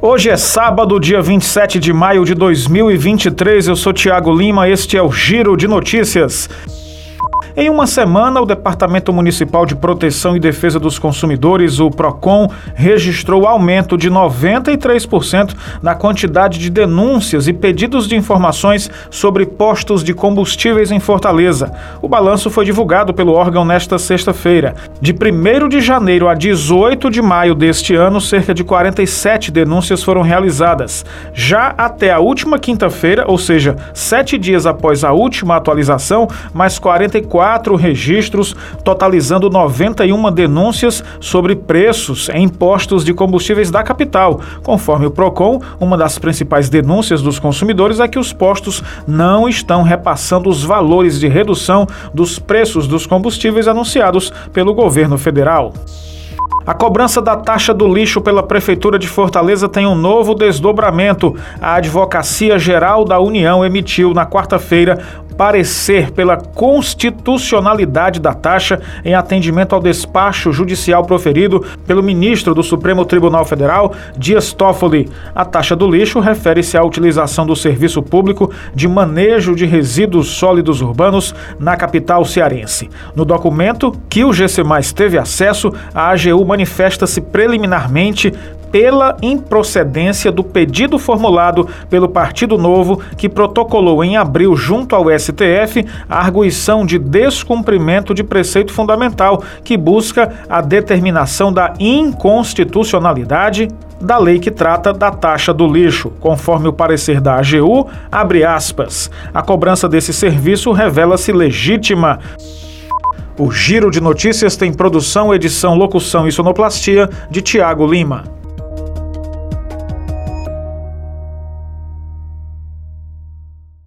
Hoje é sábado, dia 27 de maio de 2023. Eu sou Tiago Lima, este é o Giro de Notícias. Em uma semana, o Departamento Municipal de Proteção e Defesa dos Consumidores, o PROCON, registrou aumento de 93% na quantidade de denúncias e pedidos de informações sobre postos de combustíveis em Fortaleza. O balanço foi divulgado pelo órgão nesta sexta-feira. De 1 de janeiro a 18 de maio deste ano, cerca de 47 denúncias foram realizadas. Já até a última quinta-feira, ou seja, sete dias após a última atualização, mais 44 quatro registros, totalizando 91 denúncias sobre preços em postos de combustíveis da capital. Conforme o PROCON, uma das principais denúncias dos consumidores é que os postos não estão repassando os valores de redução dos preços dos combustíveis anunciados pelo governo federal. A cobrança da taxa do lixo pela Prefeitura de Fortaleza tem um novo desdobramento. A Advocacia Geral da União emitiu na quarta-feira parecer pela constitucionalidade da taxa em atendimento ao despacho judicial proferido pelo ministro do Supremo Tribunal Federal, Dias Toffoli. A taxa do lixo refere-se à utilização do serviço público de manejo de resíduos sólidos urbanos na capital cearense. No documento que o GC teve acesso, a AGU manifesta-se preliminarmente pela improcedência do pedido formulado pelo Partido Novo, que protocolou em abril junto ao STF a arguição de descumprimento de preceito fundamental, que busca a determinação da inconstitucionalidade da lei que trata da taxa do lixo. Conforme o parecer da AGU, abre aspas, a cobrança desse serviço revela-se legítima. O Giro de Notícias tem produção, edição, locução e sonoplastia de Tiago Lima.